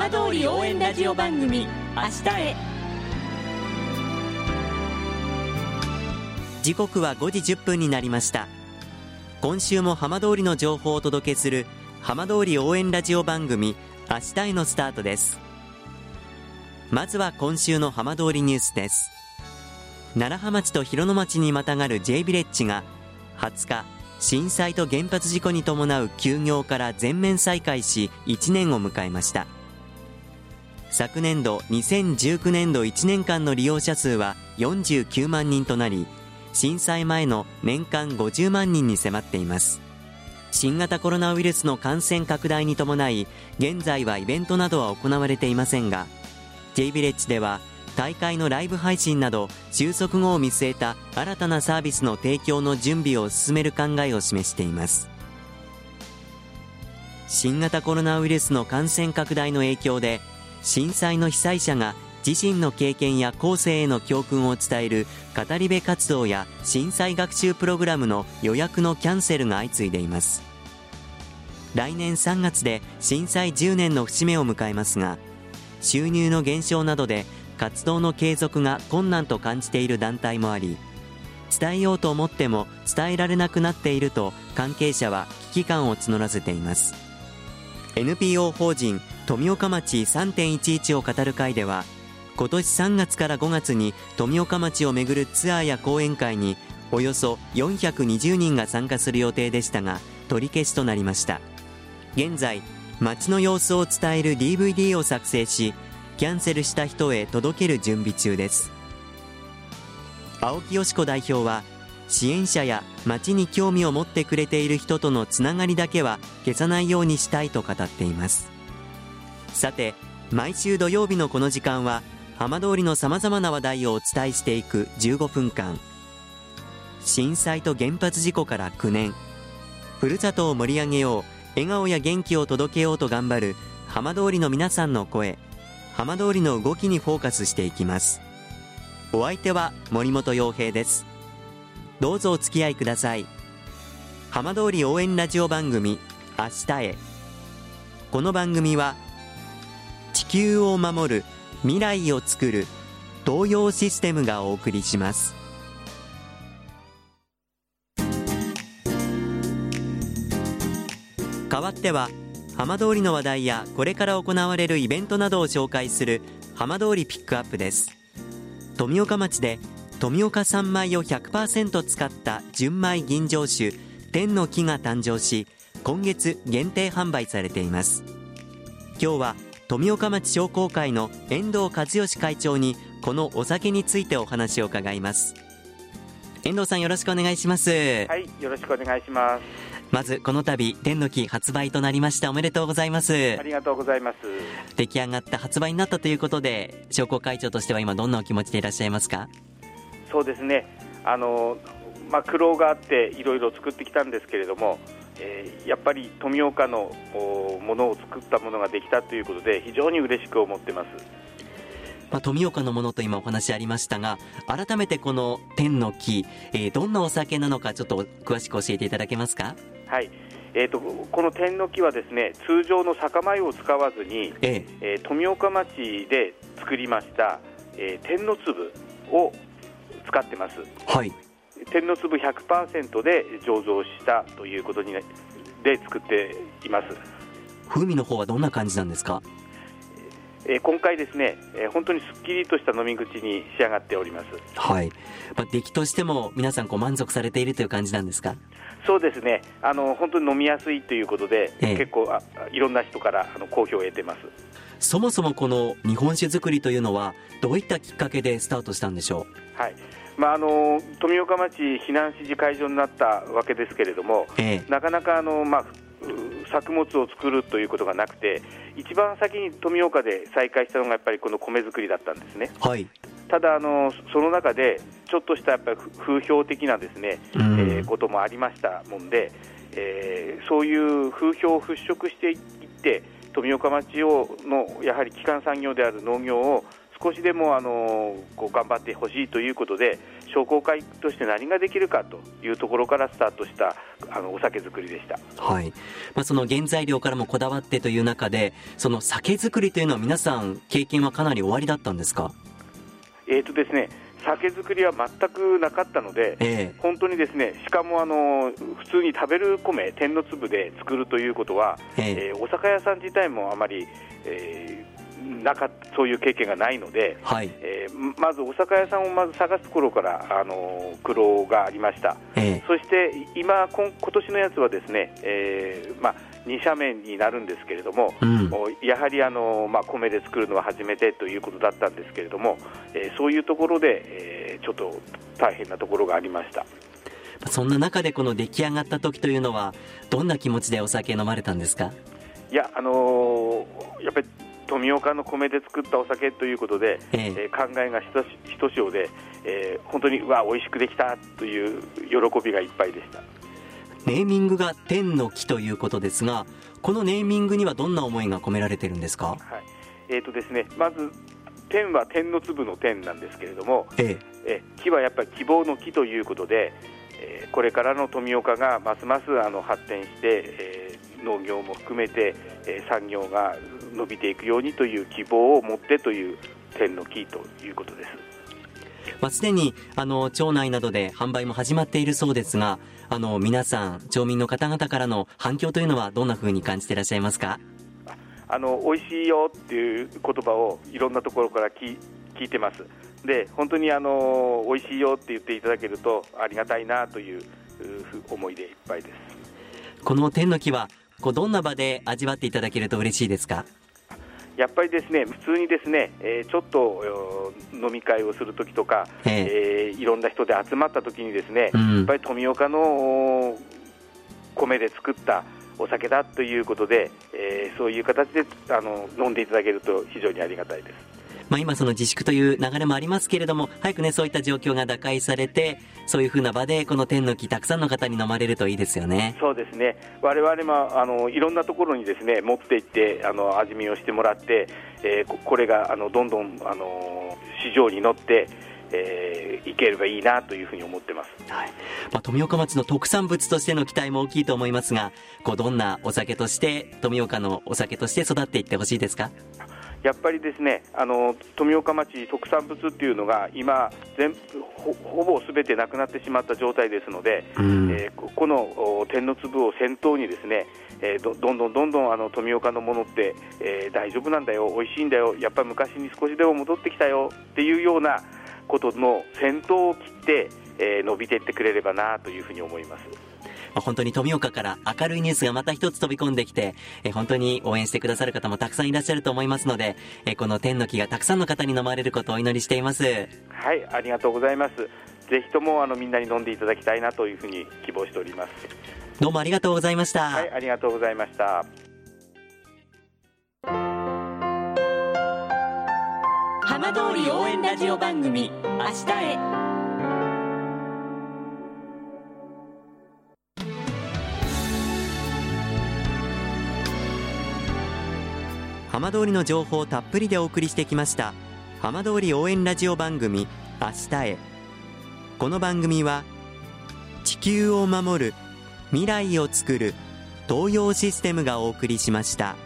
浜通り応援ラジオ番組明日へ。時刻は5時1分になりました。今週も浜通りの情報をお届けする浜通り応援ラジオ番組明日へのスタートです。まずは今週の浜通りニュースです。楢葉町と広野町にまたがる J ビレッジが20日震災と原発事故に伴う休業から全面再開し1年を迎えました。昨年度2019年度1年間の利用者数は49万人となり震災前の年間50万人に迫っています。新型コロナウイルスの感染拡大に伴い現在はイベントなどは行われていませんが J ビレッジでは大会のライブ配信など収束後を見据えた新たなサービスの提供の準備を進める考えを示しています。新型コロナウイルスの感染拡大の影響で震災の被災者が自身の経験や後世への教訓を伝える語り部活動や震災学習プログラムの予約のキャンセルが相次いでいます。来年3月で震災10年の節目を迎えますが収入の減少などで活動の継続が困難と感じている団体もあり伝えようと思っても伝えられなくなっていると関係者は危機感を募らせています。NPO 法人富岡町3.11を語る会では今年3月から5月に富岡町をめぐるツアーや講演会におよそ420人が参加する予定でしたが取り消しとなりました。現在街の様子を伝える DVD を作成しキャンセルした人へ届ける準備中です。青木よし子代表は支援者や街に興味を持ってくれている人とのつながりだけは消さないようにしたいと語っています。さて毎週土曜日のこの時間は浜通りのさまざまな話題をお伝えしていく15分間。震災と原発事故から9年。ふるさとを盛り上げよう笑顔や元気を届けようと頑張る浜通りの皆さんの声。浜通りの動きにフォーカスしていきます。お相手は森本洋平です。どうぞお付き合いください。浜通り応援ラジオ番組明日へ。この番組は地球を守る未来をつくる東洋システムがお送りします。代わっては浜通りの話題やこれから行われるイベントなどを紹介する浜通りピックアップです。富岡町で富岡三米を100%使った純米吟醸酒天の木が誕生し今月限定販売されています。今日は富岡町商工会の遠藤和義会長にこのお酒についてお話を伺います。遠藤さんよろしくお願いします。はいよろしくお願いします。まずこの度天の木発売となりました。おめでとうございます。ありがとうございます。出来上がった発売になったということで商工会長としては今どんなお気持ちでいらっしゃいますか？そうですね。あのまあ苦労があっていろいろ作ってきたんですけれども、えー、やっぱり富岡のものを作ったものができたということで非常に嬉しく思ってます。まあ、富岡のものと今お話ありましたが改めてこの天の木、えー、どんなお酒なのかちょっと詳しく教えていただけますか？はい。えーと、この天の木はですね通常の酒米を使わずに、ええ。えー、富岡町で作りました、えー、天の粒を使ってます、はい、天の粒100%で醸造したということにで作っています風味の方はどんな感じなんですか？えー、今回ですね、えー、本当にすっきりとした飲み口に仕上がっております。はい。まあ、出来としても皆さんこう満足されているという感じなんですか？そうですね。あの本当に飲みやすいということで、えー、結構あいろんな人からあの好評を得てます。そもそもこの日本酒造りというのはどういったきっかけでスタートしたんでしょう？はい。まあ、あの富岡町避難指示会場になったわけですけれども、えー、なかなかあの、まあ、作物を作るということがなくて一番先に富岡で再開したのがやっぱりこの米作りだったんですね。はい。ただあの、その中でちょっとしたやっぱり風評的なですね、うん、えー、こともありましたもんで、えー、そういう風評を払拭していって富岡町をのやはり基幹産業である農業を少しでもあのこう頑張ってほしいということで商工会として何ができるかというところからスタートしたあのお酒造りでした、はい。まあ、その原材料からもこだわってという中でその酒造りというのは皆さん経験はかなり終わりだったんですか？えーとですね酒造りは全くなかったので、えー、本当にですねしかもあの普通に食べる米、天の粒で作るということは、えー、えー、お酒屋さん自体もあまり、えー、なかそういう経験がないので、はい、えー、まずお酒屋さんをまず探す頃からあの苦労がありました、えー、そして今今年のやつはですね、えーまあ二斜面になるんですけれども、うん、やはりあの、まあ、米で作るのは初めてということだったんですけれども、えー、そういうところで、えー、ちょっと大変なところがありました。そんな中でこの出来上がった時というのはどんな気持ちでお酒飲まれたんですか？いや、あのー、やっぱり富岡の米で作ったお酒ということで、えー、えー、考えがひとひとしおで、えー、本当にうわ美味しくできたという喜びがいっぱいでした。ネーミングが天の木ということですが、このネーミングにはどんな思いが込められてるんですか？はい、えっ、ー、とですね、まず天は天の粒の天なんですけれども、えええ木はやっぱり希望の木ということで、えー、これからの富岡がますますあの発展して、えー、農業も含めて、えー、産業が伸びていくようにという希望を持ってという天の木ということです。まあ、すでにあの町内などで販売も始まっているそうですが、あの皆さん、町民の方々からの反響というのはどんなふうに感じていらっしゃいますか？あの美味しいよっていう言葉をいろんなところから聞聞いてます。で本当にあの美味しいよって言っていただけるとありがたいなという思いでいっぱいです。この天の木はこうどんな場で味わっていただけると嬉しいですか？やっぱりですね普通にですね、えー、ちょっと飲み会をするときとか、えー、いろんな人で集まったときにですね、うん、やっぱり富岡の米で作ったお酒だということで、えー、そういう形であの飲んでいただけると非常にありがたいです。まあ、今その自粛という流れもありますけれども、早くね、そういった状況が打開されて、そういうふうな場で、この天の木、たくさんの方に飲まれるといいですよね。そうですね。我々も、あの、いろんなところにですね、持って行って、あの、味見をしてもらって、えー、これが、あの、どんどん、あの、市場に乗って、えー、いければいいなというふうに思ってます、はいまあ、富岡町の特産物としての期待も大きいと思いますがこうどんなお酒として富岡のお酒として育っていってほしいですか？やっぱりですねあの富岡町特産物っていうのが今全ほほぼすべてなくなってしまった状態ですので、うん、えー、この天の粒を先頭にですね、えー、どどんどんどんどんあの富岡のものって、えー、大丈夫なんだよ美味しいんだよやっぱり昔に少しでも戻ってきたよっていうようなことの先頭を切って、えー、伸びていってくれればなというふうに思います。本当に富岡から明るいニュースがまた一つ飛び込んできて、え本当に応援してくださる方もたくさんいらっしゃると思いますので、えこの天の木がたくさんの方に飲まれることをお祈りしています。はい、ありがとうございます。ぜひともあのみんなに飲んでいただきたいなというふうに希望しております。どうもありがとうございました。はい、ありがとうございました。浜通り応援ラジオ番組明日へ浜通りの情報をたっぷりでお送りしてきました浜通り応援ラジオ番組明日へこの番組は地球を守る未来をつくる東洋システムがお送りしました。